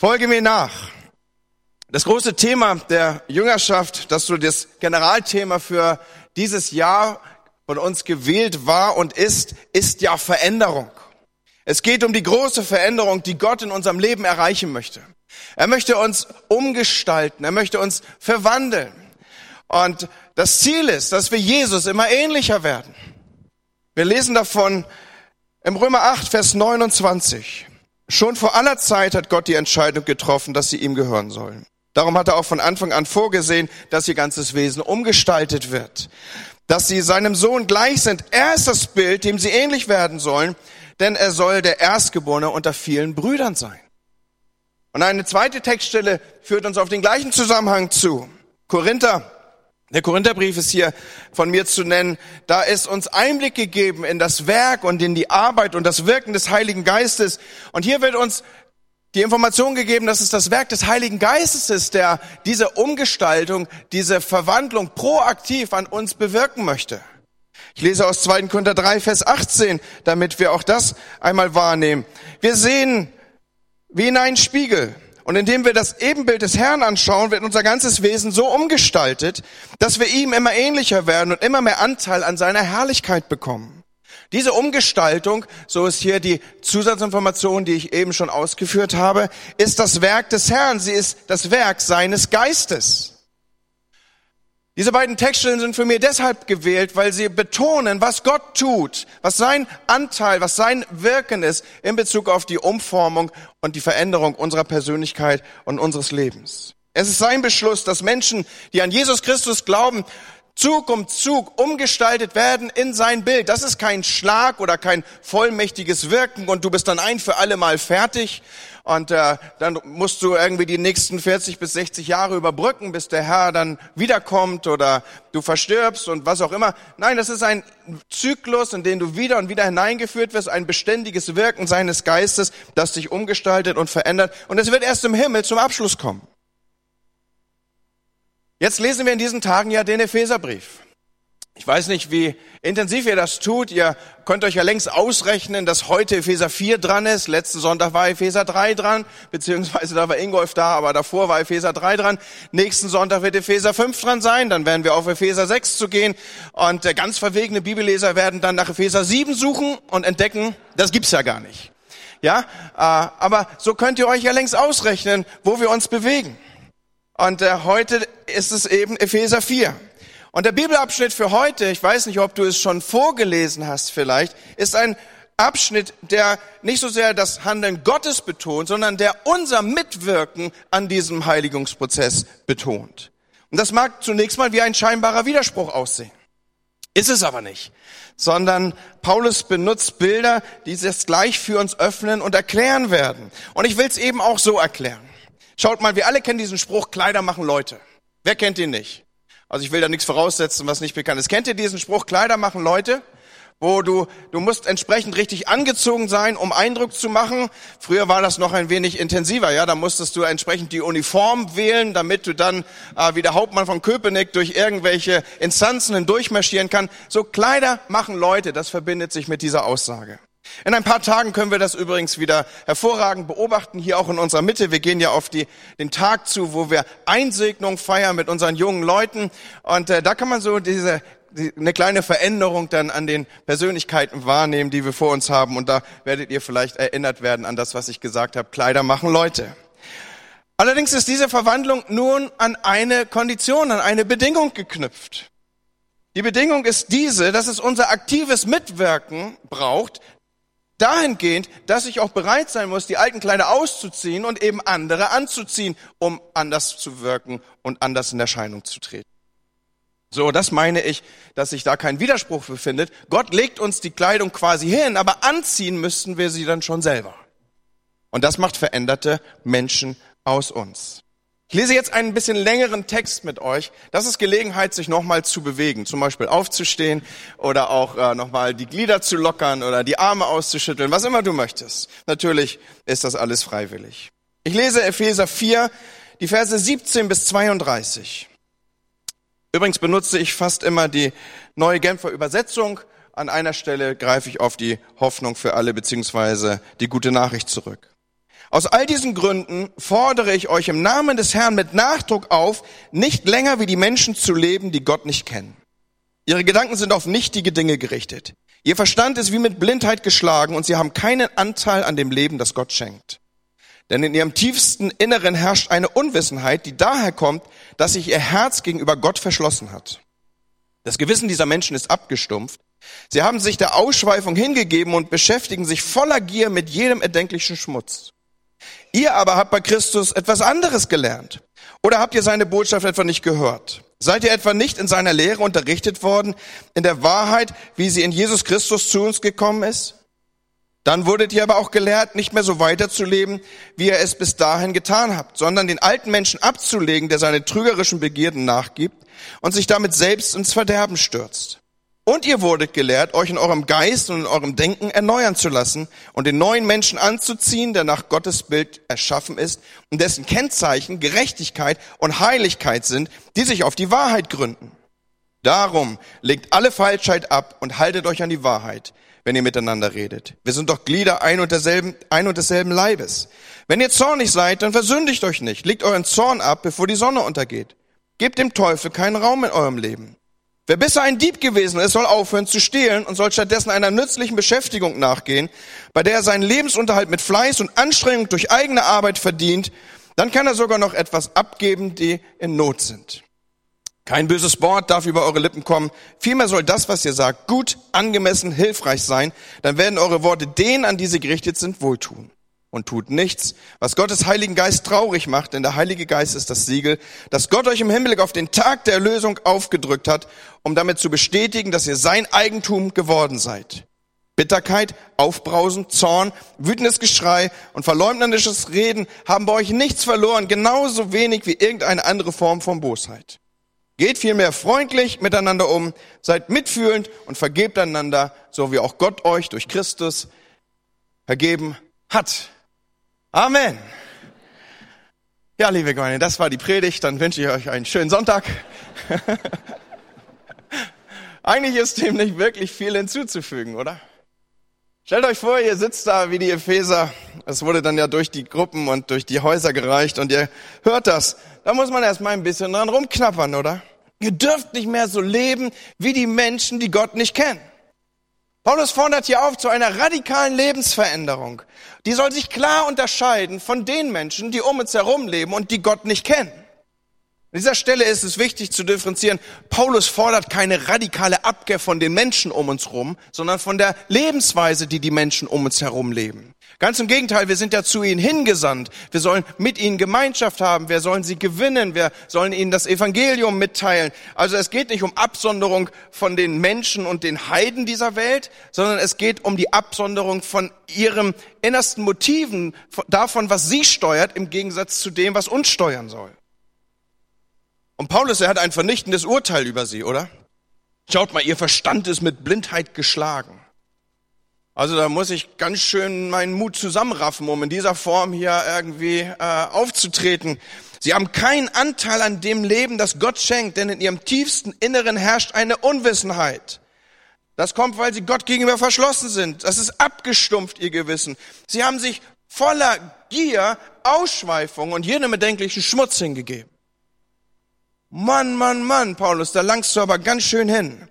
Folge mir nach. Das große Thema der Jüngerschaft, das so das Generalthema für dieses Jahr von uns gewählt war und ist, ist ja Veränderung. Es geht um die große Veränderung, die Gott in unserem Leben erreichen möchte. Er möchte uns umgestalten, er möchte uns verwandeln. Und das Ziel ist, dass wir Jesus immer ähnlicher werden. Wir lesen davon im Römer 8, Vers 29. Schon vor aller Zeit hat Gott die Entscheidung getroffen, dass sie ihm gehören sollen. Darum hat er auch von Anfang an vorgesehen, dass ihr ganzes Wesen umgestaltet wird, dass sie seinem Sohn gleich sind. Er ist das Bild, dem sie ähnlich werden sollen, denn er soll der Erstgeborene unter vielen Brüdern sein. Und eine zweite Textstelle führt uns auf den gleichen Zusammenhang zu. Korinther der Korintherbrief ist hier von mir zu nennen. Da ist uns Einblick gegeben in das Werk und in die Arbeit und das Wirken des Heiligen Geistes. Und hier wird uns die Information gegeben, dass es das Werk des Heiligen Geistes ist, der diese Umgestaltung, diese Verwandlung proaktiv an uns bewirken möchte. Ich lese aus 2. Korinther 3, Vers 18, damit wir auch das einmal wahrnehmen. Wir sehen wie in einen Spiegel und indem wir das Ebenbild des Herrn anschauen, wird unser ganzes Wesen so umgestaltet, dass wir ihm immer ähnlicher werden und immer mehr Anteil an seiner Herrlichkeit bekommen. Diese Umgestaltung, so ist hier die Zusatzinformation, die ich eben schon ausgeführt habe, ist das Werk des Herrn. Sie ist das Werk seines Geistes. Diese beiden Textstellen sind für mich deshalb gewählt, weil sie betonen, was Gott tut, was sein Anteil, was sein Wirken ist in Bezug auf die Umformung und die Veränderung unserer Persönlichkeit und unseres Lebens. Es ist sein Beschluss, dass Menschen, die an Jesus Christus glauben, Zug um Zug umgestaltet werden in sein Bild. Das ist kein Schlag oder kein vollmächtiges Wirken und du bist dann ein für alle Mal fertig und äh, dann musst du irgendwie die nächsten 40 bis 60 Jahre überbrücken, bis der Herr dann wiederkommt oder du verstirbst und was auch immer. Nein, das ist ein Zyklus, in den du wieder und wieder hineingeführt wirst, ein beständiges Wirken seines Geistes, das dich umgestaltet und verändert und es wird erst im Himmel zum Abschluss kommen. Jetzt lesen wir in diesen Tagen ja den Epheserbrief. Ich weiß nicht, wie intensiv ihr das tut. Ihr könnt euch ja längst ausrechnen, dass heute Epheser 4 dran ist. Letzten Sonntag war Epheser 3 dran, beziehungsweise da war Ingolf da, aber davor war Epheser 3 dran. Nächsten Sonntag wird Epheser 5 dran sein. Dann werden wir auf Epheser 6 zu gehen. Und äh, ganz verwegene Bibelleser werden dann nach Epheser 7 suchen und entdecken, das gibt's ja gar nicht. Ja, äh, aber so könnt ihr euch ja längst ausrechnen, wo wir uns bewegen. Und äh, heute ist es eben Epheser 4. Und der Bibelabschnitt für heute, ich weiß nicht, ob du es schon vorgelesen hast vielleicht, ist ein Abschnitt, der nicht so sehr das Handeln Gottes betont, sondern der unser Mitwirken an diesem Heiligungsprozess betont. Und das mag zunächst mal wie ein scheinbarer Widerspruch aussehen. Ist es aber nicht, sondern Paulus benutzt Bilder, die das gleich für uns öffnen und erklären werden. Und ich will es eben auch so erklären. Schaut mal, wir alle kennen diesen Spruch, Kleider machen Leute. Wer kennt ihn nicht? Also ich will da nichts voraussetzen, was nicht bekannt ist. Kennt ihr diesen Spruch, Kleider machen Leute? Wo du, du musst entsprechend richtig angezogen sein, um Eindruck zu machen. Früher war das noch ein wenig intensiver, ja. Da musstest du entsprechend die Uniform wählen, damit du dann äh, wie der Hauptmann von Köpenick durch irgendwelche Instanzen hindurchmarschieren kann. So Kleider machen Leute, das verbindet sich mit dieser Aussage. In ein paar Tagen können wir das übrigens wieder hervorragend beobachten, hier auch in unserer Mitte. Wir gehen ja auf die, den Tag zu, wo wir Einsegnung feiern mit unseren jungen Leuten. Und äh, da kann man so diese, die, eine kleine Veränderung dann an den Persönlichkeiten wahrnehmen, die wir vor uns haben. Und da werdet ihr vielleicht erinnert werden an das, was ich gesagt habe. Kleider machen Leute. Allerdings ist diese Verwandlung nun an eine Kondition, an eine Bedingung geknüpft. Die Bedingung ist diese, dass es unser aktives Mitwirken braucht, dahingehend, dass ich auch bereit sein muss, die alten Kleider auszuziehen und eben andere anzuziehen, um anders zu wirken und anders in Erscheinung zu treten. So, das meine ich, dass sich da kein Widerspruch befindet. Gott legt uns die Kleidung quasi hin, aber anziehen müssten wir sie dann schon selber. Und das macht veränderte Menschen aus uns. Ich lese jetzt einen bisschen längeren Text mit euch. Das ist Gelegenheit, sich nochmal zu bewegen, zum Beispiel aufzustehen oder auch äh, nochmal die Glieder zu lockern oder die Arme auszuschütteln, was immer du möchtest. Natürlich ist das alles freiwillig. Ich lese Epheser 4, die Verse 17 bis 32. Übrigens benutze ich fast immer die neue Genfer Übersetzung. An einer Stelle greife ich auf die Hoffnung für alle beziehungsweise die gute Nachricht zurück. Aus all diesen Gründen fordere ich euch im Namen des Herrn mit Nachdruck auf, nicht länger wie die Menschen zu leben, die Gott nicht kennen. Ihre Gedanken sind auf nichtige Dinge gerichtet. Ihr Verstand ist wie mit Blindheit geschlagen und sie haben keinen Anteil an dem Leben, das Gott schenkt. Denn in ihrem tiefsten Inneren herrscht eine Unwissenheit, die daher kommt, dass sich ihr Herz gegenüber Gott verschlossen hat. Das Gewissen dieser Menschen ist abgestumpft. Sie haben sich der Ausschweifung hingegeben und beschäftigen sich voller Gier mit jedem erdenklichen Schmutz. Ihr aber habt bei Christus etwas anderes gelernt. Oder habt ihr seine Botschaft etwa nicht gehört? Seid ihr etwa nicht in seiner Lehre unterrichtet worden, in der Wahrheit, wie sie in Jesus Christus zu uns gekommen ist? Dann wurdet ihr aber auch gelehrt, nicht mehr so weiterzuleben, wie ihr es bis dahin getan habt, sondern den alten Menschen abzulegen, der seine trügerischen Begierden nachgibt und sich damit selbst ins Verderben stürzt. Und ihr wurdet gelehrt, euch in eurem Geist und in eurem Denken erneuern zu lassen und den neuen Menschen anzuziehen, der nach Gottes Bild erschaffen ist und dessen Kennzeichen Gerechtigkeit und Heiligkeit sind, die sich auf die Wahrheit gründen. Darum legt alle Falschheit ab und haltet euch an die Wahrheit, wenn ihr miteinander redet. Wir sind doch Glieder ein und derselben, ein und desselben Leibes. Wenn ihr zornig seid, dann versündigt euch nicht. Legt euren Zorn ab, bevor die Sonne untergeht. Gebt dem Teufel keinen Raum in eurem Leben. Wer bisher ein Dieb gewesen ist, soll aufhören zu stehlen und soll stattdessen einer nützlichen Beschäftigung nachgehen, bei der er seinen Lebensunterhalt mit Fleiß und Anstrengung durch eigene Arbeit verdient. Dann kann er sogar noch etwas abgeben, die in Not sind. Kein böses Wort darf über eure Lippen kommen. Vielmehr soll das, was ihr sagt, gut, angemessen, hilfreich sein. Dann werden eure Worte denen, an die sie gerichtet sind, wohltun und tut nichts, was Gottes Heiligen Geist traurig macht, denn der Heilige Geist ist das Siegel, das Gott euch im Hinblick auf den Tag der Erlösung aufgedrückt hat, um damit zu bestätigen, dass ihr sein Eigentum geworden seid. Bitterkeit, Aufbrausen, Zorn, wütendes Geschrei und verleumderisches Reden haben bei euch nichts verloren, genauso wenig wie irgendeine andere Form von Bosheit. Geht vielmehr freundlich miteinander um, seid mitfühlend und vergebt einander, so wie auch Gott euch durch Christus vergeben hat. Amen. Ja, liebe Gemeinde, das war die Predigt. Dann wünsche ich euch einen schönen Sonntag. Eigentlich ist dem nicht wirklich viel hinzuzufügen, oder? Stellt euch vor, ihr sitzt da wie die Epheser. Es wurde dann ja durch die Gruppen und durch die Häuser gereicht und ihr hört das. Da muss man erstmal ein bisschen dran rumknappern, oder? Ihr dürft nicht mehr so leben wie die Menschen, die Gott nicht kennen. Paulus fordert hier auf zu einer radikalen Lebensveränderung. Die soll sich klar unterscheiden von den Menschen, die um uns herum leben und die Gott nicht kennen. An dieser Stelle ist es wichtig zu differenzieren. Paulus fordert keine radikale Abkehr von den Menschen um uns herum, sondern von der Lebensweise, die die Menschen um uns herum leben. Ganz im Gegenteil, wir sind ja zu ihnen hingesandt. Wir sollen mit ihnen Gemeinschaft haben. Wir sollen sie gewinnen. Wir sollen ihnen das Evangelium mitteilen. Also es geht nicht um Absonderung von den Menschen und den Heiden dieser Welt, sondern es geht um die Absonderung von ihrem innersten Motiven, davon, was sie steuert, im Gegensatz zu dem, was uns steuern soll. Und Paulus, er hat ein vernichtendes Urteil über sie, oder? Schaut mal, ihr Verstand ist mit Blindheit geschlagen. Also da muss ich ganz schön meinen Mut zusammenraffen, um in dieser Form hier irgendwie äh, aufzutreten. Sie haben keinen Anteil an dem Leben, das Gott schenkt, denn in ihrem tiefsten Inneren herrscht eine Unwissenheit. Das kommt, weil sie Gott gegenüber verschlossen sind. Das ist abgestumpft, ihr Gewissen. Sie haben sich voller Gier, Ausschweifung und jedem bedenklichen Schmutz hingegeben. Mann, Mann, Mann, Paulus, da langst du aber ganz schön hin.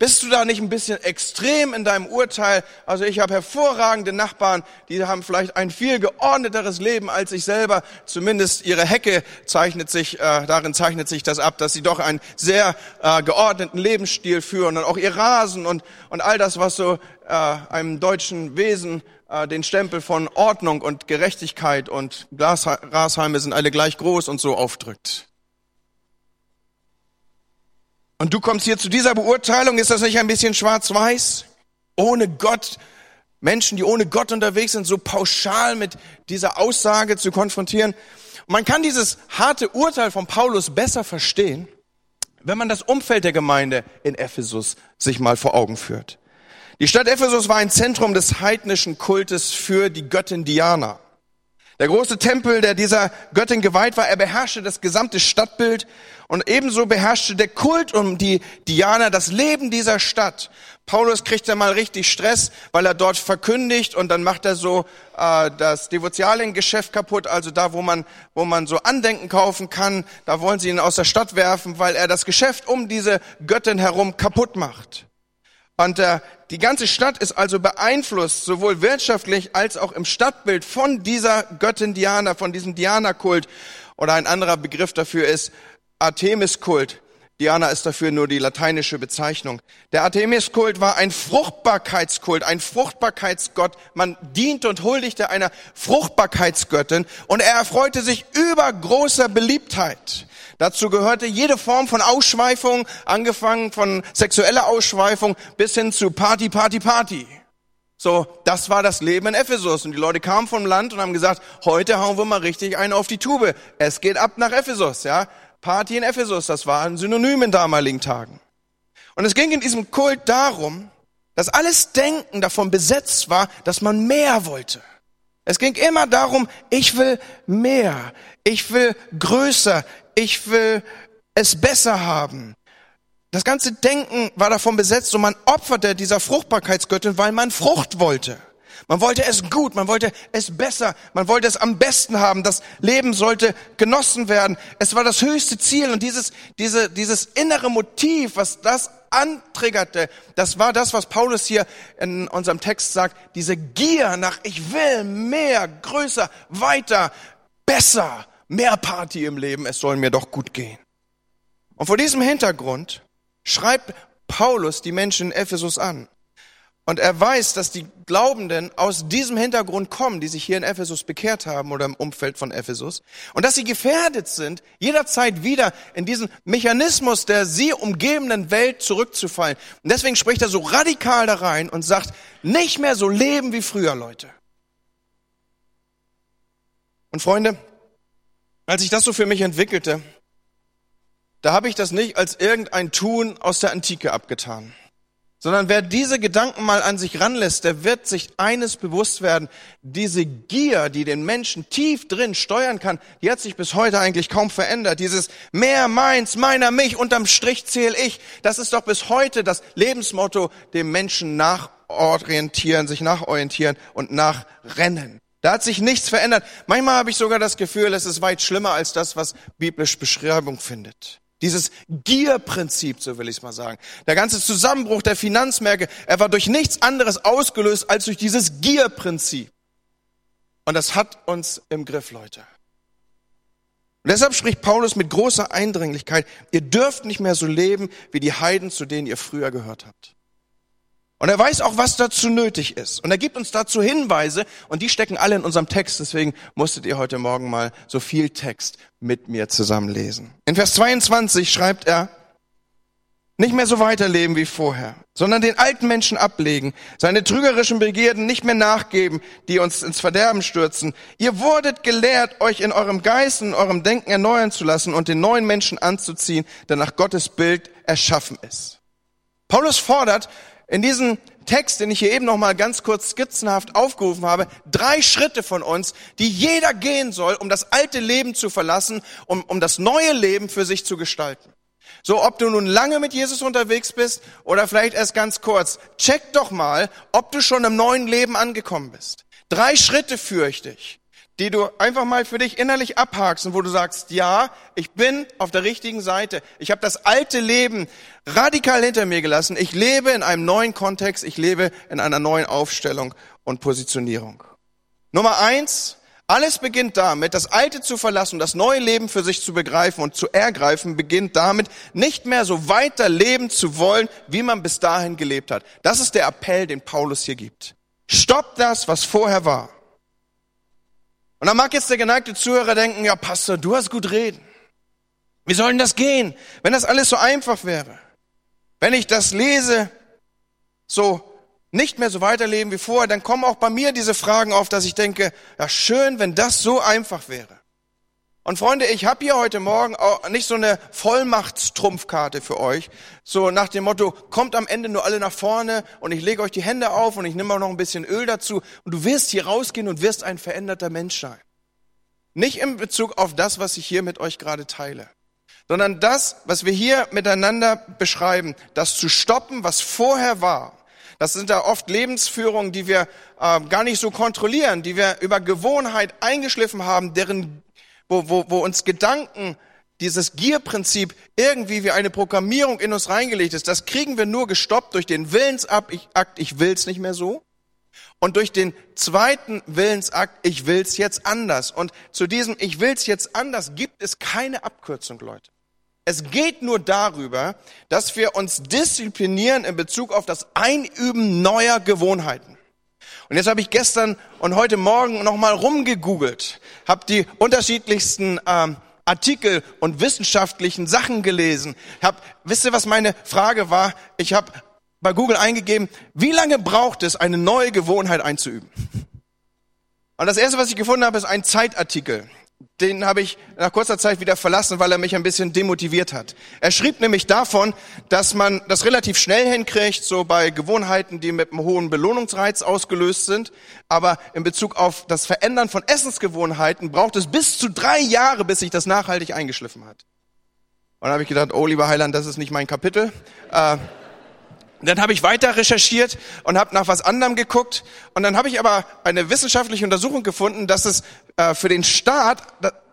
Bist du da nicht ein bisschen extrem in deinem Urteil? Also ich habe hervorragende Nachbarn, die haben vielleicht ein viel geordneteres Leben als ich selber. Zumindest ihre Hecke zeichnet sich, äh, darin zeichnet sich das ab, dass sie doch einen sehr äh, geordneten Lebensstil führen und auch ihr Rasen und, und all das, was so äh, einem deutschen Wesen äh, den Stempel von Ordnung und Gerechtigkeit und Grashalme sind alle gleich groß und so aufdrückt. Und du kommst hier zu dieser Beurteilung, ist das nicht ein bisschen schwarz-weiß? Ohne Gott, Menschen, die ohne Gott unterwegs sind, so pauschal mit dieser Aussage zu konfrontieren. Und man kann dieses harte Urteil von Paulus besser verstehen, wenn man das Umfeld der Gemeinde in Ephesus sich mal vor Augen führt. Die Stadt Ephesus war ein Zentrum des heidnischen Kultes für die Göttin Diana. Der große Tempel, der dieser Göttin geweiht war, er beherrschte das gesamte Stadtbild und ebenso beherrschte der Kult um die Diana das Leben dieser Stadt. Paulus kriegt ja mal richtig Stress, weil er dort verkündigt und dann macht er so äh, das Devotialiengeschäft kaputt, also da, wo man, wo man so Andenken kaufen kann, da wollen sie ihn aus der Stadt werfen, weil er das Geschäft um diese Göttin herum kaputt macht. Und äh, die ganze Stadt ist also beeinflusst, sowohl wirtschaftlich als auch im Stadtbild von dieser Göttin Diana, von diesem Diana-Kult. Oder ein anderer Begriff dafür ist Artemis-Kult. Diana ist dafür nur die lateinische Bezeichnung. Der Artemis-Kult war ein Fruchtbarkeitskult, ein Fruchtbarkeitsgott. Man diente und huldigte einer Fruchtbarkeitsgöttin und er erfreute sich über großer Beliebtheit. Dazu gehörte jede Form von Ausschweifung, angefangen von sexueller Ausschweifung bis hin zu Party, Party, Party. So, das war das Leben in Ephesus. Und die Leute kamen vom Land und haben gesagt, heute hauen wir mal richtig einen auf die Tube. Es geht ab nach Ephesus, ja. Party in Ephesus, das war ein Synonym in damaligen Tagen. Und es ging in diesem Kult darum, dass alles Denken davon besetzt war, dass man mehr wollte. Es ging immer darum, ich will mehr, ich will größer, ich will es besser haben. Das ganze Denken war davon besetzt und man opferte dieser Fruchtbarkeitsgöttin, weil man Frucht wollte. Man wollte es gut, man wollte es besser, man wollte es am besten haben. Das Leben sollte genossen werden. Es war das höchste Ziel und dieses, diese, dieses innere Motiv, was das antriggerte, das war das, was Paulus hier in unserem Text sagt. Diese Gier nach, ich will mehr, größer, weiter, besser, mehr Party im Leben, es soll mir doch gut gehen. Und vor diesem Hintergrund schreibt Paulus die Menschen in Ephesus an. Und er weiß, dass die Glaubenden aus diesem Hintergrund kommen, die sich hier in Ephesus bekehrt haben oder im Umfeld von Ephesus. Und dass sie gefährdet sind, jederzeit wieder in diesen Mechanismus der sie umgebenden Welt zurückzufallen. Und deswegen spricht er so radikal da rein und sagt, nicht mehr so leben wie früher, Leute. Und Freunde, als ich das so für mich entwickelte, da habe ich das nicht als irgendein Tun aus der Antike abgetan, sondern wer diese Gedanken mal an sich ranlässt, der wird sich eines bewusst werden, diese Gier, die den Menschen tief drin steuern kann, die hat sich bis heute eigentlich kaum verändert. Dieses mehr meins, meiner mich, unterm Strich zähle ich, das ist doch bis heute das Lebensmotto, dem Menschen nachorientieren, sich nachorientieren und nachrennen. Da hat sich nichts verändert. Manchmal habe ich sogar das Gefühl, es ist weit schlimmer als das, was biblisch Beschreibung findet. Dieses Gierprinzip, so will ich es mal sagen. Der ganze Zusammenbruch der Finanzmärkte, er war durch nichts anderes ausgelöst als durch dieses Gierprinzip. Und das hat uns im Griff, Leute. Und deshalb spricht Paulus mit großer Eindringlichkeit, ihr dürft nicht mehr so leben wie die Heiden, zu denen ihr früher gehört habt. Und er weiß auch, was dazu nötig ist. Und er gibt uns dazu Hinweise und die stecken alle in unserem Text. Deswegen musstet ihr heute Morgen mal so viel Text mit mir zusammenlesen. In Vers 22 schreibt er, nicht mehr so weiterleben wie vorher, sondern den alten Menschen ablegen, seine trügerischen Begierden nicht mehr nachgeben, die uns ins Verderben stürzen. Ihr wurdet gelehrt, euch in eurem Geist, in eurem Denken erneuern zu lassen und den neuen Menschen anzuziehen, der nach Gottes Bild erschaffen ist. Paulus fordert, in diesem Text, den ich hier eben noch mal ganz kurz skizzenhaft aufgerufen habe, drei Schritte von uns, die jeder gehen soll, um das alte Leben zu verlassen, um, um das neue Leben für sich zu gestalten. So, ob du nun lange mit Jesus unterwegs bist oder vielleicht erst ganz kurz, check doch mal, ob du schon im neuen Leben angekommen bist. Drei Schritte führe ich dich die du einfach mal für dich innerlich abhakst und wo du sagst, ja, ich bin auf der richtigen Seite. Ich habe das alte Leben radikal hinter mir gelassen. Ich lebe in einem neuen Kontext, ich lebe in einer neuen Aufstellung und Positionierung. Nummer eins, alles beginnt damit, das Alte zu verlassen, das neue Leben für sich zu begreifen und zu ergreifen, beginnt damit, nicht mehr so weiter leben zu wollen, wie man bis dahin gelebt hat. Das ist der Appell, den Paulus hier gibt. Stopp das, was vorher war. Und da mag jetzt der geneigte Zuhörer denken, ja Pastor, du hast gut reden. Wie soll denn das gehen, wenn das alles so einfach wäre? Wenn ich das lese, so nicht mehr so weiterleben wie vorher, dann kommen auch bei mir diese Fragen auf, dass ich denke, ja schön, wenn das so einfach wäre. Und Freunde, ich habe hier heute Morgen auch nicht so eine Vollmachtstrumpfkarte für euch, so nach dem Motto, kommt am Ende nur alle nach vorne und ich lege euch die Hände auf und ich nehme auch noch ein bisschen Öl dazu und du wirst hier rausgehen und wirst ein veränderter Mensch sein. Nicht in Bezug auf das, was ich hier mit euch gerade teile, sondern das, was wir hier miteinander beschreiben, das zu stoppen, was vorher war. Das sind da oft Lebensführungen, die wir äh, gar nicht so kontrollieren, die wir über Gewohnheit eingeschliffen haben, deren, wo, wo, wo uns Gedanken dieses Gierprinzip irgendwie wie eine Programmierung in uns reingelegt ist, das kriegen wir nur gestoppt durch den Willensakt, ich will's nicht mehr so. Und durch den zweiten Willensakt, ich will's jetzt anders. Und zu diesem Ich will's jetzt anders gibt es keine Abkürzung, Leute. Es geht nur darüber, dass wir uns disziplinieren in Bezug auf das Einüben neuer Gewohnheiten. Und jetzt habe ich gestern und heute Morgen nochmal rumgegoogelt, habe die unterschiedlichsten ähm, Artikel und wissenschaftlichen Sachen gelesen. Hab, wisst ihr, was meine Frage war? Ich habe bei Google eingegeben, wie lange braucht es, eine neue Gewohnheit einzuüben? Und das erste, was ich gefunden habe, ist ein Zeitartikel den habe ich nach kurzer Zeit wieder verlassen, weil er mich ein bisschen demotiviert hat. Er schrieb nämlich davon, dass man das relativ schnell hinkriegt, so bei Gewohnheiten, die mit einem hohen Belohnungsreiz ausgelöst sind. Aber in Bezug auf das Verändern von Essensgewohnheiten braucht es bis zu drei Jahre, bis sich das nachhaltig eingeschliffen hat. Und dann habe ich gedacht, oh lieber Heiland, das ist nicht mein Kapitel. Äh, dann habe ich weiter recherchiert und habe nach was anderem geguckt. Und dann habe ich aber eine wissenschaftliche Untersuchung gefunden, dass es äh, für den Start,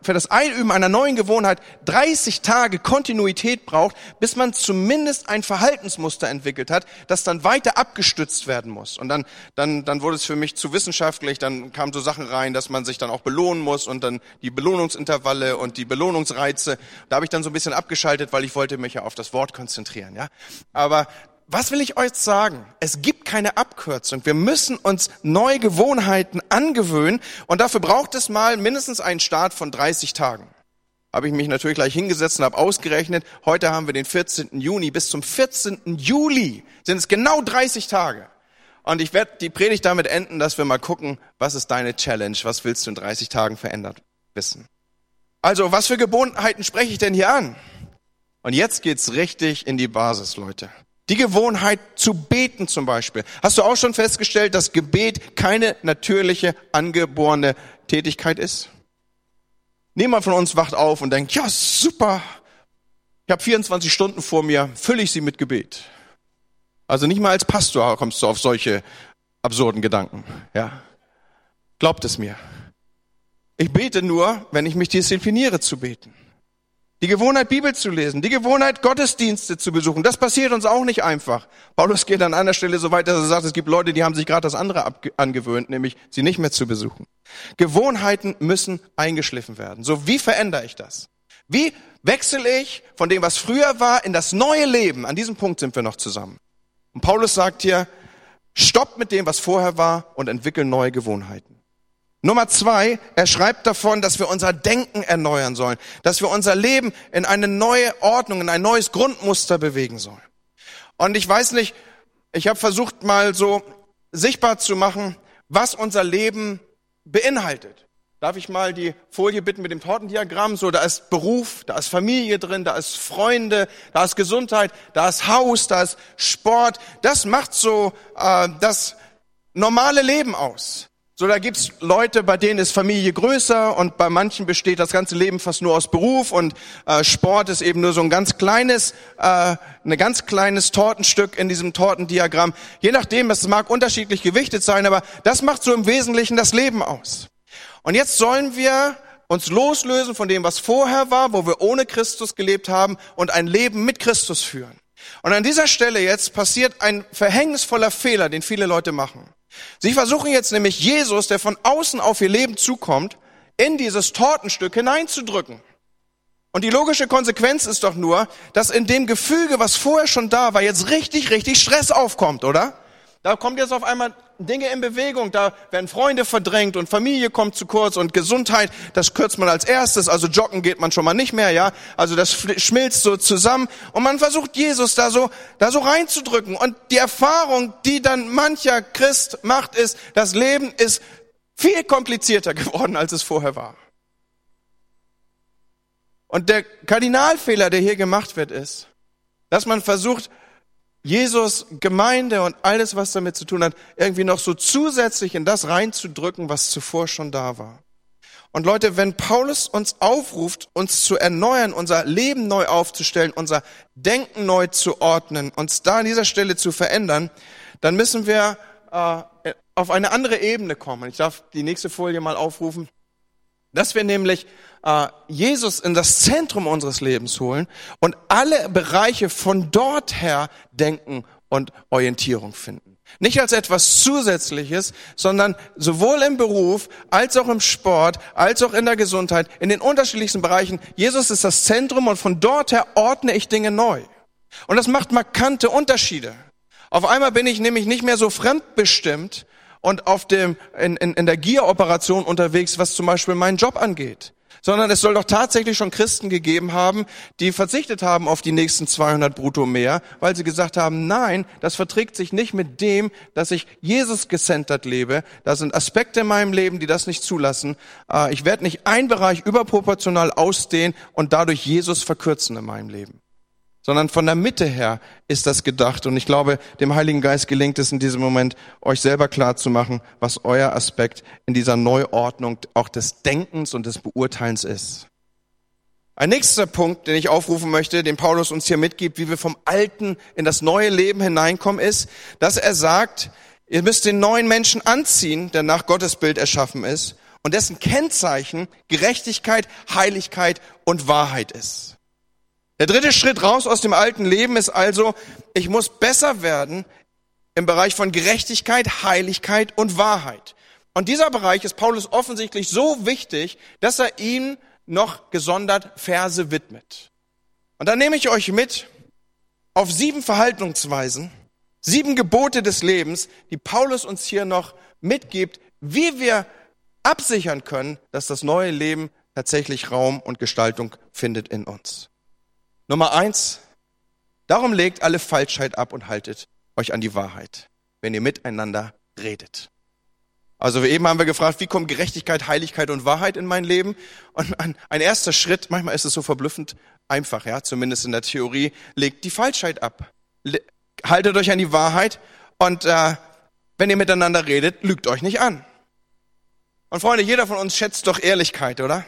für das Einüben einer neuen Gewohnheit 30 Tage Kontinuität braucht, bis man zumindest ein Verhaltensmuster entwickelt hat, das dann weiter abgestützt werden muss. Und dann, dann, dann wurde es für mich zu wissenschaftlich. Dann kamen so Sachen rein, dass man sich dann auch belohnen muss und dann die Belohnungsintervalle und die Belohnungsreize. Da habe ich dann so ein bisschen abgeschaltet, weil ich wollte mich ja auf das Wort konzentrieren. Ja, aber was will ich euch sagen? Es gibt keine Abkürzung. Wir müssen uns neue Gewohnheiten angewöhnen und dafür braucht es mal mindestens einen Start von 30 Tagen. Habe ich mich natürlich gleich hingesetzt und habe ausgerechnet, heute haben wir den 14. Juni, bis zum 14. Juli sind es genau 30 Tage. Und ich werde die Predigt damit enden, dass wir mal gucken, was ist deine Challenge, was willst du in 30 Tagen verändert wissen. Also, was für Gewohnheiten spreche ich denn hier an? Und jetzt geht's richtig in die Basis, Leute. Die Gewohnheit zu beten zum Beispiel. Hast du auch schon festgestellt, dass Gebet keine natürliche, angeborene Tätigkeit ist? Niemand von uns wacht auf und denkt, ja, super, ich habe 24 Stunden vor mir, fülle ich sie mit Gebet. Also nicht mal als Pastor kommst du auf solche absurden Gedanken. Ja, Glaubt es mir. Ich bete nur, wenn ich mich diszipliniere zu beten. Die Gewohnheit, Bibel zu lesen, die Gewohnheit, Gottesdienste zu besuchen, das passiert uns auch nicht einfach. Paulus geht an einer Stelle so weit, dass er sagt, es gibt Leute, die haben sich gerade das andere angewöhnt, nämlich sie nicht mehr zu besuchen. Gewohnheiten müssen eingeschliffen werden. So, wie verändere ich das? Wie wechsle ich von dem, was früher war, in das neue Leben? An diesem Punkt sind wir noch zusammen. Und Paulus sagt hier, stopp mit dem, was vorher war und entwickel neue Gewohnheiten. Nummer zwei, er schreibt davon, dass wir unser Denken erneuern sollen, dass wir unser Leben in eine neue Ordnung, in ein neues Grundmuster bewegen sollen. Und ich weiß nicht, ich habe versucht mal so sichtbar zu machen, was unser Leben beinhaltet. Darf ich mal die Folie bitten mit dem Tortendiagramm? So, da ist Beruf, da ist Familie drin, da ist Freunde, da ist Gesundheit, da ist Haus, da ist Sport. Das macht so äh, das normale Leben aus. So, da gibt's Leute, bei denen ist Familie größer und bei manchen besteht das ganze Leben fast nur aus Beruf und äh, Sport ist eben nur so ein ganz kleines, äh, ein ganz kleines Tortenstück in diesem Tortendiagramm. Je nachdem, es mag unterschiedlich gewichtet sein, aber das macht so im Wesentlichen das Leben aus. Und jetzt sollen wir uns loslösen von dem, was vorher war, wo wir ohne Christus gelebt haben und ein Leben mit Christus führen. Und an dieser Stelle jetzt passiert ein verhängnisvoller Fehler, den viele Leute machen. Sie versuchen jetzt nämlich Jesus, der von außen auf ihr Leben zukommt, in dieses Tortenstück hineinzudrücken. Und die logische Konsequenz ist doch nur, dass in dem Gefüge, was vorher schon da war, jetzt richtig, richtig Stress aufkommt, oder? Da kommt jetzt auf einmal Dinge in Bewegung, da werden Freunde verdrängt und Familie kommt zu kurz und Gesundheit, das kürzt man als erstes, also joggen geht man schon mal nicht mehr, ja? Also das schmilzt so zusammen und man versucht Jesus da so, da so reinzudrücken und die Erfahrung, die dann mancher Christ macht, ist, das Leben ist viel komplizierter geworden, als es vorher war. Und der Kardinalfehler, der hier gemacht wird, ist, dass man versucht, Jesus, Gemeinde und alles, was damit zu tun hat, irgendwie noch so zusätzlich in das reinzudrücken, was zuvor schon da war. Und Leute, wenn Paulus uns aufruft, uns zu erneuern, unser Leben neu aufzustellen, unser Denken neu zu ordnen, uns da an dieser Stelle zu verändern, dann müssen wir äh, auf eine andere Ebene kommen. Ich darf die nächste Folie mal aufrufen. Dass wir nämlich äh, Jesus in das Zentrum unseres Lebens holen und alle Bereiche von dort her denken und Orientierung finden. Nicht als etwas Zusätzliches, sondern sowohl im Beruf als auch im Sport, als auch in der Gesundheit, in den unterschiedlichsten Bereichen. Jesus ist das Zentrum und von dort her ordne ich Dinge neu. Und das macht markante Unterschiede. Auf einmal bin ich nämlich nicht mehr so fremdbestimmt und auf dem, in, in, in der Gier-Operation unterwegs, was zum Beispiel meinen Job angeht sondern es soll doch tatsächlich schon Christen gegeben haben, die verzichtet haben auf die nächsten 200 brutto mehr, weil sie gesagt haben, nein, das verträgt sich nicht mit dem, dass ich Jesus gecentert lebe. Da sind Aspekte in meinem Leben, die das nicht zulassen. Äh, ich werde nicht ein Bereich überproportional ausdehnen und dadurch Jesus verkürzen in meinem Leben sondern von der Mitte her ist das gedacht. Und ich glaube, dem Heiligen Geist gelingt es in diesem Moment, euch selber klar zu machen, was euer Aspekt in dieser Neuordnung auch des Denkens und des Beurteilens ist. Ein nächster Punkt, den ich aufrufen möchte, den Paulus uns hier mitgibt, wie wir vom Alten in das neue Leben hineinkommen, ist, dass er sagt, ihr müsst den neuen Menschen anziehen, der nach Gottes Bild erschaffen ist und dessen Kennzeichen Gerechtigkeit, Heiligkeit und Wahrheit ist. Der dritte Schritt raus aus dem alten Leben ist also, ich muss besser werden im Bereich von Gerechtigkeit, Heiligkeit und Wahrheit. Und dieser Bereich ist Paulus offensichtlich so wichtig, dass er ihm noch gesondert Verse widmet. Und da nehme ich euch mit auf sieben Verhaltensweisen, sieben Gebote des Lebens, die Paulus uns hier noch mitgibt, wie wir absichern können, dass das neue Leben tatsächlich Raum und Gestaltung findet in uns. Nummer eins, darum legt alle Falschheit ab und haltet euch an die Wahrheit, wenn ihr miteinander redet. Also eben haben wir gefragt, wie kommt Gerechtigkeit, Heiligkeit und Wahrheit in mein Leben? Und ein, erster Schritt, manchmal ist es so verblüffend einfach, ja, zumindest in der Theorie, legt die Falschheit ab. Haltet euch an die Wahrheit und äh, wenn ihr miteinander redet, lügt euch nicht an. Und Freunde, jeder von uns schätzt doch Ehrlichkeit, oder?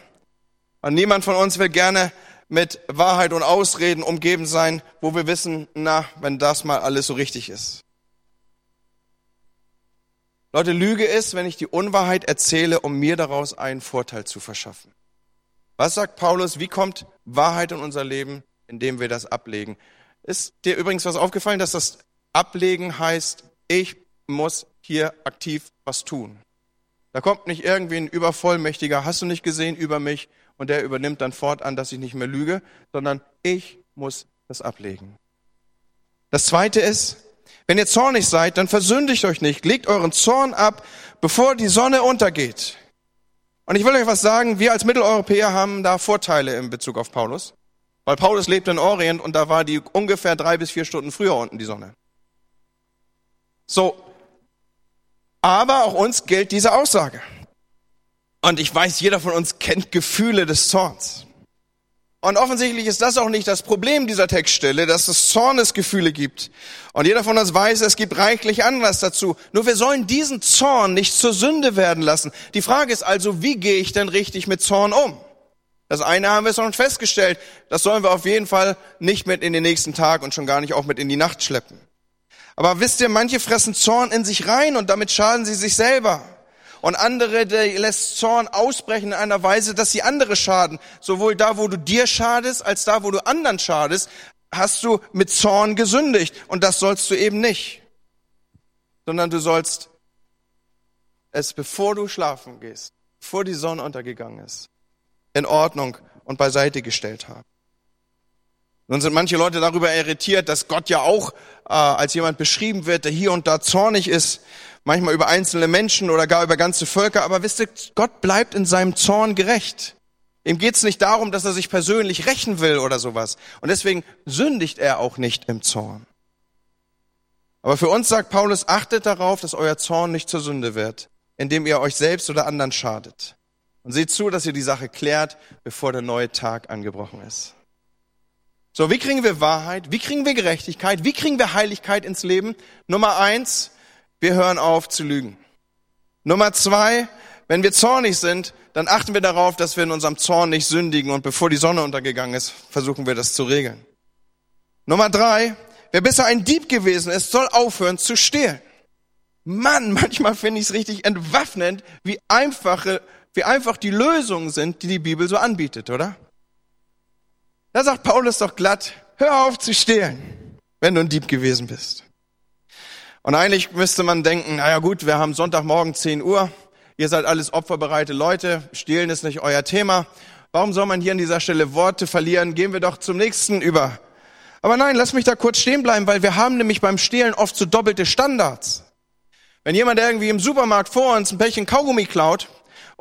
Und niemand von uns will gerne mit Wahrheit und Ausreden umgeben sein, wo wir wissen, na, wenn das mal alles so richtig ist. Leute, Lüge ist, wenn ich die Unwahrheit erzähle, um mir daraus einen Vorteil zu verschaffen. Was sagt Paulus? Wie kommt Wahrheit in unser Leben, indem wir das ablegen? Ist dir übrigens was aufgefallen, dass das Ablegen heißt, ich muss hier aktiv was tun? Da kommt nicht irgendwie ein Übervollmächtiger, hast du nicht gesehen, über mich und der übernimmt dann fortan, dass ich nicht mehr lüge, sondern ich muss das ablegen. Das zweite ist, wenn ihr zornig seid, dann versündigt euch nicht, legt euren Zorn ab, bevor die Sonne untergeht. Und ich will euch was sagen, wir als Mitteleuropäer haben da Vorteile in Bezug auf Paulus, weil Paulus lebte in Orient und da war die ungefähr drei bis vier Stunden früher unten die Sonne. So, aber auch uns gilt diese Aussage. Und ich weiß, jeder von uns kennt Gefühle des Zorns. Und offensichtlich ist das auch nicht das Problem dieser Textstelle, dass es Zornesgefühle gibt. Und jeder von uns weiß, es gibt reichlich Anlass dazu. Nur wir sollen diesen Zorn nicht zur Sünde werden lassen. Die Frage ist also, wie gehe ich denn richtig mit Zorn um? Das eine haben wir schon festgestellt. Das sollen wir auf jeden Fall nicht mit in den nächsten Tag und schon gar nicht auch mit in die Nacht schleppen. Aber wisst ihr, manche fressen Zorn in sich rein und damit schaden sie sich selber und andere der lässt Zorn ausbrechen in einer Weise, dass sie andere schaden. Sowohl da, wo du dir schadest, als da, wo du anderen schadest, hast du mit Zorn gesündigt. Und das sollst du eben nicht. Sondern du sollst es, bevor du schlafen gehst, bevor die Sonne untergegangen ist, in Ordnung und beiseite gestellt haben. Nun sind manche Leute darüber irritiert, dass Gott ja auch äh, als jemand beschrieben wird, der hier und da zornig ist manchmal über einzelne Menschen oder gar über ganze Völker, aber wisst ihr, Gott bleibt in seinem Zorn gerecht. Ihm geht's nicht darum, dass er sich persönlich rächen will oder sowas. Und deswegen sündigt er auch nicht im Zorn. Aber für uns sagt Paulus, achtet darauf, dass euer Zorn nicht zur Sünde wird, indem ihr euch selbst oder anderen schadet. Und seht zu, dass ihr die Sache klärt, bevor der neue Tag angebrochen ist. So, wie kriegen wir Wahrheit? Wie kriegen wir Gerechtigkeit? Wie kriegen wir Heiligkeit ins Leben? Nummer eins, wir hören auf zu lügen. Nummer zwei, wenn wir zornig sind, dann achten wir darauf, dass wir in unserem Zorn nicht sündigen und bevor die Sonne untergegangen ist, versuchen wir das zu regeln. Nummer drei, wer bisher ein Dieb gewesen ist, soll aufhören zu stehlen. Mann, manchmal finde ich es richtig entwaffnend, wie einfache, wie einfach die Lösungen sind, die die Bibel so anbietet, oder? Da sagt Paulus doch glatt, hör auf zu stehlen, wenn du ein Dieb gewesen bist. Und eigentlich müsste man denken, naja gut, wir haben Sonntagmorgen 10 Uhr, ihr seid alles opferbereite Leute, stehlen ist nicht euer Thema. Warum soll man hier an dieser Stelle Worte verlieren? Gehen wir doch zum nächsten über. Aber nein, lass mich da kurz stehen bleiben, weil wir haben nämlich beim Stehlen oft so doppelte Standards. Wenn jemand irgendwie im Supermarkt vor uns ein Päckchen Kaugummi klaut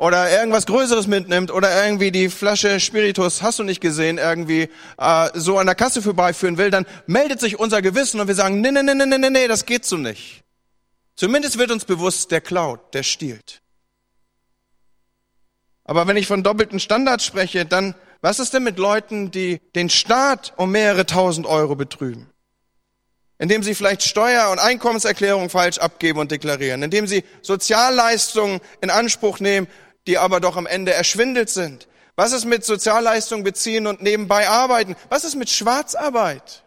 oder irgendwas Größeres mitnimmt oder irgendwie die Flasche Spiritus, hast du nicht gesehen, irgendwie äh, so an der Kasse vorbeiführen will, dann meldet sich unser Gewissen und wir sagen, nee, nee, nee, nee, nee, nee, das geht so nicht. Zumindest wird uns bewusst, der klaut, der stiehlt. Aber wenn ich von doppelten Standards spreche, dann was ist denn mit Leuten, die den Staat um mehrere tausend Euro betrügen? Indem sie vielleicht Steuer- und Einkommenserklärung falsch abgeben und deklarieren, indem sie Sozialleistungen in Anspruch nehmen, die aber doch am Ende erschwindelt sind. Was ist mit Sozialleistungen beziehen und nebenbei arbeiten? Was ist mit Schwarzarbeit?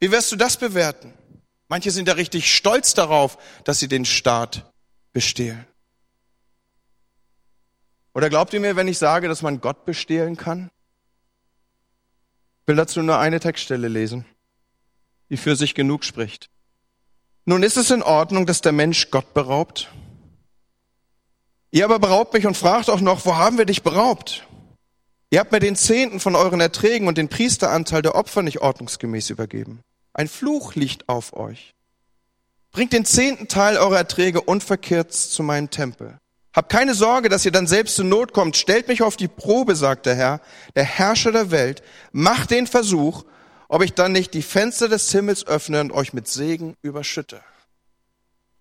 Wie wirst du das bewerten? Manche sind ja richtig stolz darauf, dass sie den Staat bestehlen. Oder glaubt ihr mir, wenn ich sage, dass man Gott bestehlen kann? Ich will dazu nur eine Textstelle lesen, die für sich genug spricht. Nun ist es in Ordnung, dass der Mensch Gott beraubt? Ihr aber beraubt mich und fragt auch noch, wo haben wir dich beraubt? Ihr habt mir den Zehnten von euren Erträgen und den Priesteranteil der Opfer nicht ordnungsgemäß übergeben. Ein Fluch liegt auf euch. Bringt den zehnten Teil eurer Erträge unverkehrt zu meinem Tempel. Habt keine Sorge, dass ihr dann selbst in Not kommt. Stellt mich auf die Probe, sagt der Herr, der Herrscher der Welt. Macht den Versuch, ob ich dann nicht die Fenster des Himmels öffne und euch mit Segen überschütte.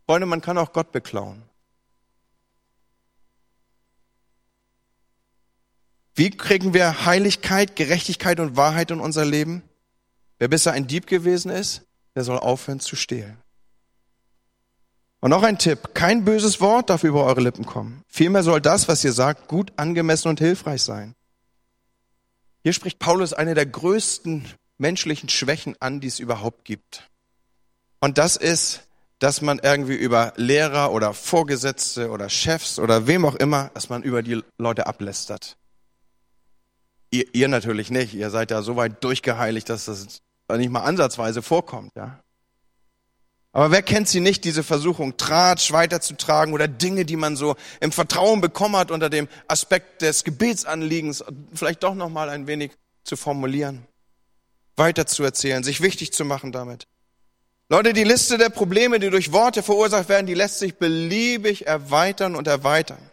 Freunde, man kann auch Gott beklauen. Wie kriegen wir Heiligkeit, Gerechtigkeit und Wahrheit in unser Leben? Wer bisher ein Dieb gewesen ist, der soll aufhören zu stehlen. Und noch ein Tipp, kein böses Wort darf über eure Lippen kommen. Vielmehr soll das, was ihr sagt, gut, angemessen und hilfreich sein. Hier spricht Paulus eine der größten menschlichen Schwächen an, die es überhaupt gibt. Und das ist, dass man irgendwie über Lehrer oder Vorgesetzte oder Chefs oder wem auch immer, dass man über die Leute ablästert. Ihr, ihr natürlich nicht. Ihr seid ja so weit durchgeheiligt, dass das nicht mal ansatzweise vorkommt, ja. Aber wer kennt sie nicht, diese Versuchung, Tratsch weiterzutragen oder Dinge, die man so im Vertrauen bekommen hat unter dem Aspekt des Gebetsanliegens, vielleicht doch noch mal ein wenig zu formulieren, weiterzuerzählen, sich wichtig zu machen damit. Leute, die Liste der Probleme, die durch Worte verursacht werden, die lässt sich beliebig erweitern und erweitern.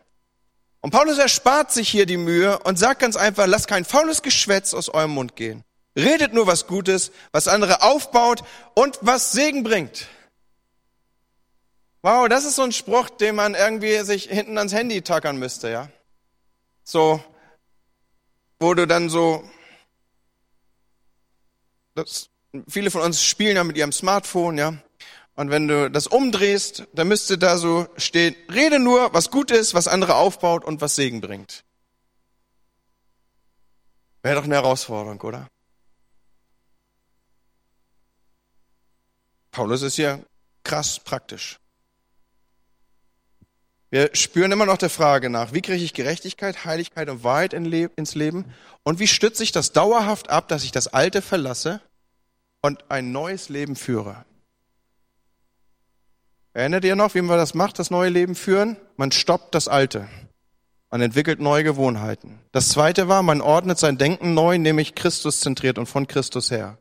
Und Paulus erspart sich hier die Mühe und sagt ganz einfach, lasst kein faules Geschwätz aus eurem Mund gehen. Redet nur was Gutes, was andere aufbaut und was Segen bringt. Wow, das ist so ein Spruch, den man irgendwie sich hinten ans Handy tackern müsste, ja. So, wo du dann so, das, viele von uns spielen ja mit ihrem Smartphone, ja. Und wenn du das umdrehst, dann müsste da so stehen, rede nur, was gut ist, was andere aufbaut und was Segen bringt. Wäre doch eine Herausforderung, oder? Paulus ist hier krass praktisch. Wir spüren immer noch der Frage nach, wie kriege ich Gerechtigkeit, Heiligkeit und Wahrheit ins Leben? Und wie stütze ich das dauerhaft ab, dass ich das Alte verlasse und ein neues Leben führe? Erinnert ihr noch, wie man das macht, das neue Leben führen? Man stoppt das Alte. Man entwickelt neue Gewohnheiten. Das zweite war, man ordnet sein Denken neu, nämlich Christus zentriert und von Christus her.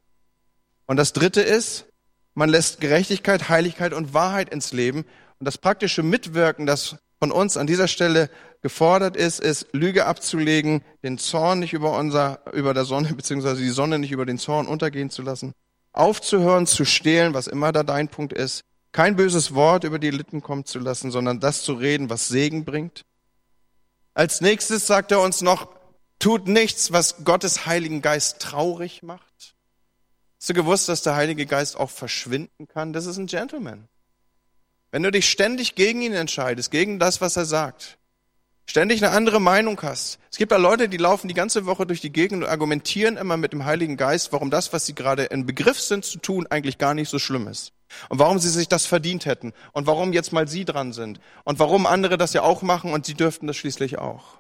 Und das dritte ist, man lässt Gerechtigkeit, Heiligkeit und Wahrheit ins Leben und das praktische Mitwirken, das von uns an dieser Stelle gefordert ist, ist, Lüge abzulegen, den Zorn nicht über unser, über der Sonne, beziehungsweise die Sonne nicht über den Zorn untergehen zu lassen, aufzuhören, zu stehlen, was immer da dein Punkt ist, kein böses Wort über die Lippen kommen zu lassen, sondern das zu reden, was Segen bringt. Als nächstes sagt er uns noch, tut nichts, was Gottes Heiligen Geist traurig macht. Hast du gewusst, dass der Heilige Geist auch verschwinden kann? Das ist ein Gentleman. wenn du dich ständig gegen ihn entscheidest, gegen das, was er sagt, ständig eine andere Meinung hast. Es gibt da Leute, die laufen die ganze Woche durch die Gegend und argumentieren immer mit dem Heiligen Geist, warum das, was sie gerade in Begriff sind zu tun, eigentlich gar nicht so schlimm ist. Und warum sie sich das verdient hätten. Und warum jetzt mal sie dran sind. Und warum andere das ja auch machen und sie dürften das schließlich auch.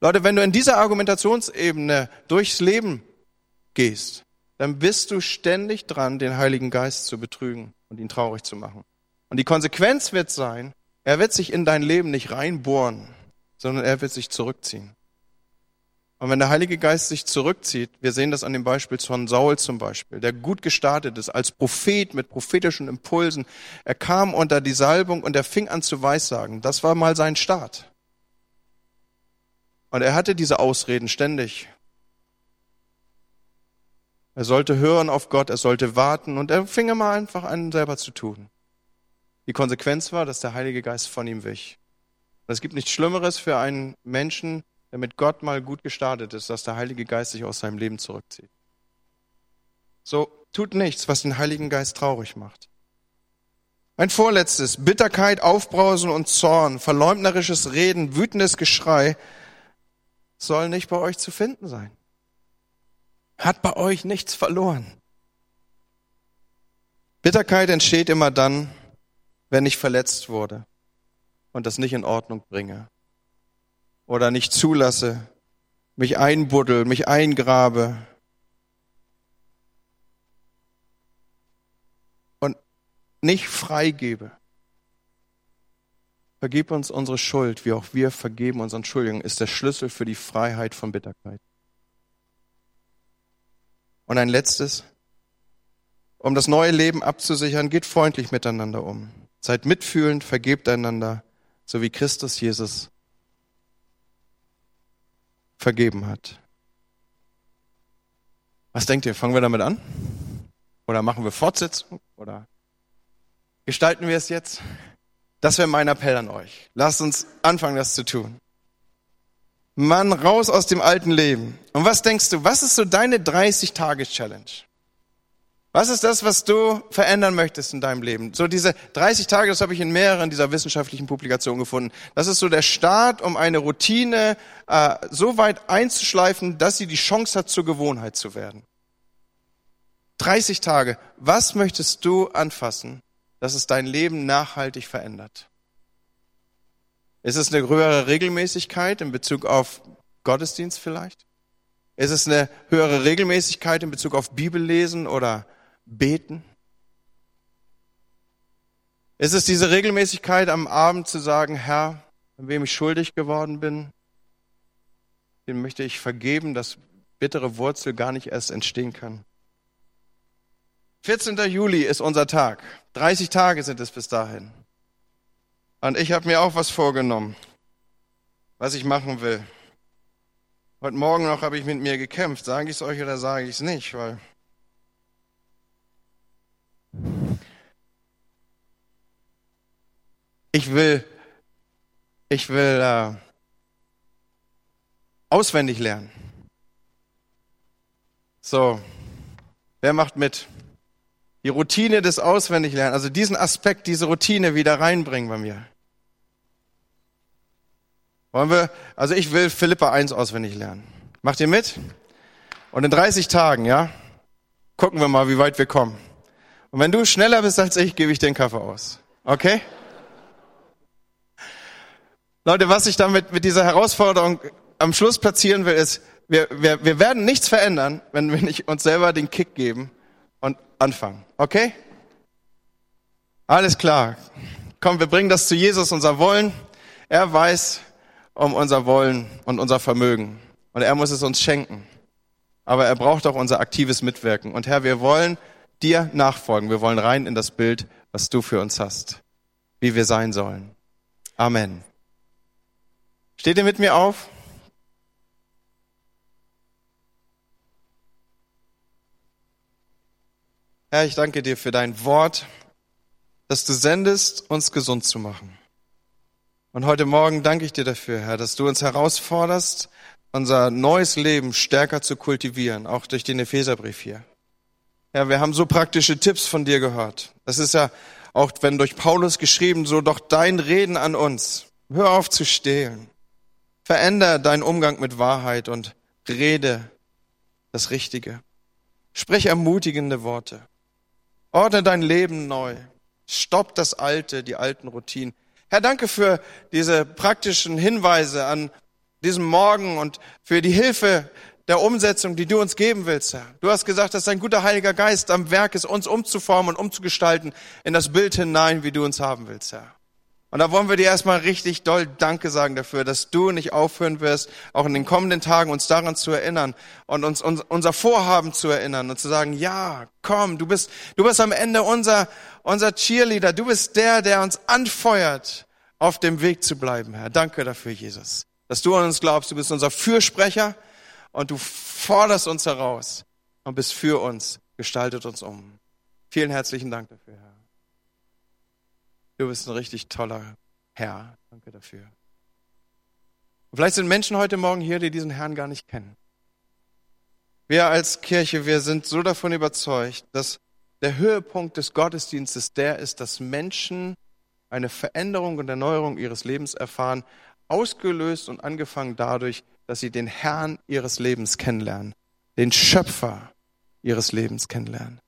Leute, wenn du in dieser Argumentationsebene durchs Leben gehst, dann bist du ständig dran, den Heiligen Geist zu betrügen und ihn traurig zu machen. Und die Konsequenz wird sein, er wird sich in dein Leben nicht reinbohren, sondern er wird sich zurückziehen. Und wenn der Heilige Geist sich zurückzieht, wir sehen das an dem Beispiel von Saul zum Beispiel, der gut gestartet ist als Prophet mit prophetischen Impulsen. Er kam unter die Salbung und er fing an zu weissagen. Das war mal sein Start. Und er hatte diese Ausreden ständig. Er sollte hören auf Gott, er sollte warten und er fing immer einfach an, selber zu tun. Die Konsequenz war, dass der Heilige Geist von ihm wich. Es gibt nichts Schlimmeres für einen Menschen, der mit Gott mal gut gestartet ist, dass der Heilige Geist sich aus seinem Leben zurückzieht. So, tut nichts, was den Heiligen Geist traurig macht. Ein vorletztes, Bitterkeit, Aufbrausen und Zorn, verleumderisches Reden, wütendes Geschrei soll nicht bei euch zu finden sein. Hat bei euch nichts verloren. Bitterkeit entsteht immer dann, wenn ich verletzt wurde und das nicht in Ordnung bringe oder nicht zulasse, mich einbuddel, mich eingrabe und nicht freigebe. Vergib uns unsere Schuld, wie auch wir vergeben unseren Schuldigen, ist der Schlüssel für die Freiheit von Bitterkeit. Und ein letztes, um das neue Leben abzusichern, geht freundlich miteinander um. Seid mitfühlend, vergebt einander, so wie Christus Jesus vergeben hat. Was denkt ihr? Fangen wir damit an? Oder machen wir Fortsetzung? Oder gestalten wir es jetzt? Das wäre mein Appell an euch. Lasst uns anfangen, das zu tun. Mann, raus aus dem alten Leben. Und was denkst du, was ist so deine 30-Tage-Challenge? Was ist das, was du verändern möchtest in deinem Leben? So diese 30 Tage, das habe ich in mehreren dieser wissenschaftlichen Publikationen gefunden. Das ist so der Start, um eine Routine äh, so weit einzuschleifen, dass sie die Chance hat, zur Gewohnheit zu werden. 30 Tage. Was möchtest du anfassen, dass es dein Leben nachhaltig verändert? Ist es eine höhere Regelmäßigkeit in Bezug auf Gottesdienst vielleicht? Ist es eine höhere Regelmäßigkeit in Bezug auf Bibellesen oder Beten? Ist es diese Regelmäßigkeit am Abend zu sagen, Herr, an wem ich schuldig geworden bin, den möchte ich vergeben, dass bittere Wurzel gar nicht erst entstehen kann? 14. Juli ist unser Tag. 30 Tage sind es bis dahin. Und ich habe mir auch was vorgenommen, was ich machen will. Heute Morgen noch habe ich mit mir gekämpft. Sage ich es euch oder sage ich es nicht? Weil ich will, ich will äh, auswendig lernen. So, wer macht mit? die Routine des Auswendiglernen, also diesen Aspekt, diese Routine wieder reinbringen bei mir. Wollen wir, also ich will Philippa 1 auswendig lernen. Macht ihr mit? Und in 30 Tagen, ja, gucken wir mal, wie weit wir kommen. Und wenn du schneller bist als ich, gebe ich den Kaffee aus. Okay? Leute, was ich damit mit dieser Herausforderung am Schluss platzieren will, ist, wir, wir, wir werden nichts verändern, wenn wir nicht uns selber den Kick geben und anfangen. Okay? Alles klar. Komm, wir bringen das zu Jesus, unser Wollen. Er weiß um unser Wollen und unser Vermögen. Und er muss es uns schenken. Aber er braucht auch unser aktives Mitwirken. Und Herr, wir wollen dir nachfolgen. Wir wollen rein in das Bild, was du für uns hast. Wie wir sein sollen. Amen. Steht ihr mit mir auf? Herr, ich danke dir für dein Wort, dass du sendest, uns gesund zu machen. Und heute Morgen danke ich dir dafür, Herr, dass du uns herausforderst, unser neues Leben stärker zu kultivieren, auch durch den Epheserbrief hier. Herr, wir haben so praktische Tipps von dir gehört. Das ist ja auch wenn durch Paulus geschrieben, so doch dein Reden an uns. Hör auf zu stehlen. Veränder deinen Umgang mit Wahrheit und rede das Richtige. Sprich ermutigende Worte. Ordne dein Leben neu. Stopp das Alte, die alten Routinen. Herr, danke für diese praktischen Hinweise an diesem Morgen und für die Hilfe der Umsetzung, die du uns geben willst, Herr. Du hast gesagt, dass dein guter Heiliger Geist am Werk ist, uns umzuformen und umzugestalten in das Bild hinein, wie du uns haben willst, Herr. Und da wollen wir dir erstmal richtig doll Danke sagen dafür, dass du nicht aufhören wirst, auch in den kommenden Tagen uns daran zu erinnern und uns, uns unser Vorhaben zu erinnern und zu sagen, ja, komm, du bist, du bist am Ende unser, unser Cheerleader. Du bist der, der uns anfeuert, auf dem Weg zu bleiben, Herr. Danke dafür, Jesus, dass du an uns glaubst. Du bist unser Fürsprecher und du forderst uns heraus und bist für uns, gestaltet uns um. Vielen herzlichen Dank dafür, Herr. Du bist ein richtig toller Herr. Danke dafür. Und vielleicht sind Menschen heute Morgen hier, die diesen Herrn gar nicht kennen. Wir als Kirche, wir sind so davon überzeugt, dass der Höhepunkt des Gottesdienstes der ist, dass Menschen eine Veränderung und Erneuerung ihres Lebens erfahren, ausgelöst und angefangen dadurch, dass sie den Herrn ihres Lebens kennenlernen, den Schöpfer ihres Lebens kennenlernen.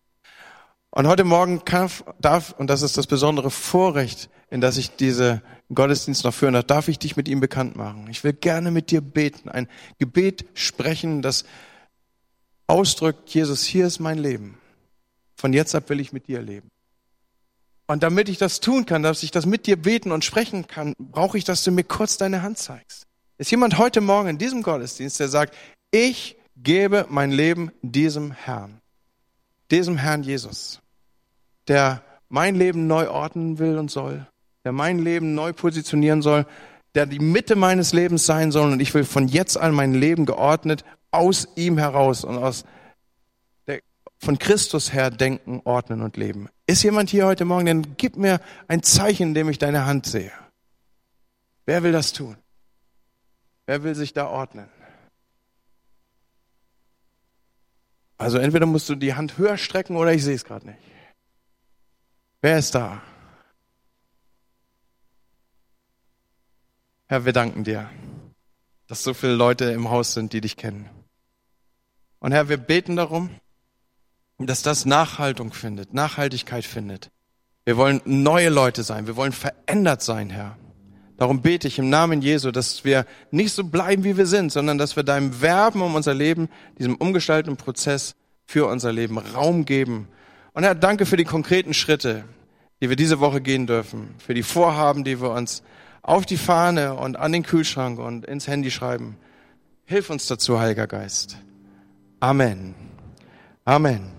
Und heute Morgen darf, und das ist das besondere Vorrecht, in das ich diese Gottesdienst noch führen darf, darf ich dich mit ihm bekannt machen. Ich will gerne mit dir beten, ein Gebet sprechen, das ausdrückt, Jesus, hier ist mein Leben. Von jetzt ab will ich mit dir leben. Und damit ich das tun kann, dass ich das mit dir beten und sprechen kann, brauche ich, dass du mir kurz deine Hand zeigst. Ist jemand heute Morgen in diesem Gottesdienst, der sagt, ich gebe mein Leben diesem Herrn, diesem Herrn Jesus, der mein Leben neu ordnen will und soll, der mein Leben neu positionieren soll, der die Mitte meines Lebens sein soll und ich will von jetzt an mein Leben geordnet aus ihm heraus und aus der, von Christus her denken, ordnen und leben. Ist jemand hier heute Morgen, dann gib mir ein Zeichen, in dem ich deine Hand sehe. Wer will das tun? Wer will sich da ordnen? Also entweder musst du die Hand höher strecken oder ich sehe es gerade nicht. Wer ist da? Herr, wir danken dir, dass so viele Leute im Haus sind, die dich kennen. Und Herr, wir beten darum, dass das Nachhaltung findet, Nachhaltigkeit findet. Wir wollen neue Leute sein, wir wollen verändert sein, Herr. Darum bete ich im Namen Jesu, dass wir nicht so bleiben, wie wir sind, sondern dass wir deinem Werben um unser Leben, diesem umgestalteten Prozess für unser Leben Raum geben. Und Herr, danke für die konkreten Schritte, die wir diese Woche gehen dürfen, für die Vorhaben, die wir uns auf die Fahne und an den Kühlschrank und ins Handy schreiben. Hilf uns dazu, Heiliger Geist. Amen. Amen.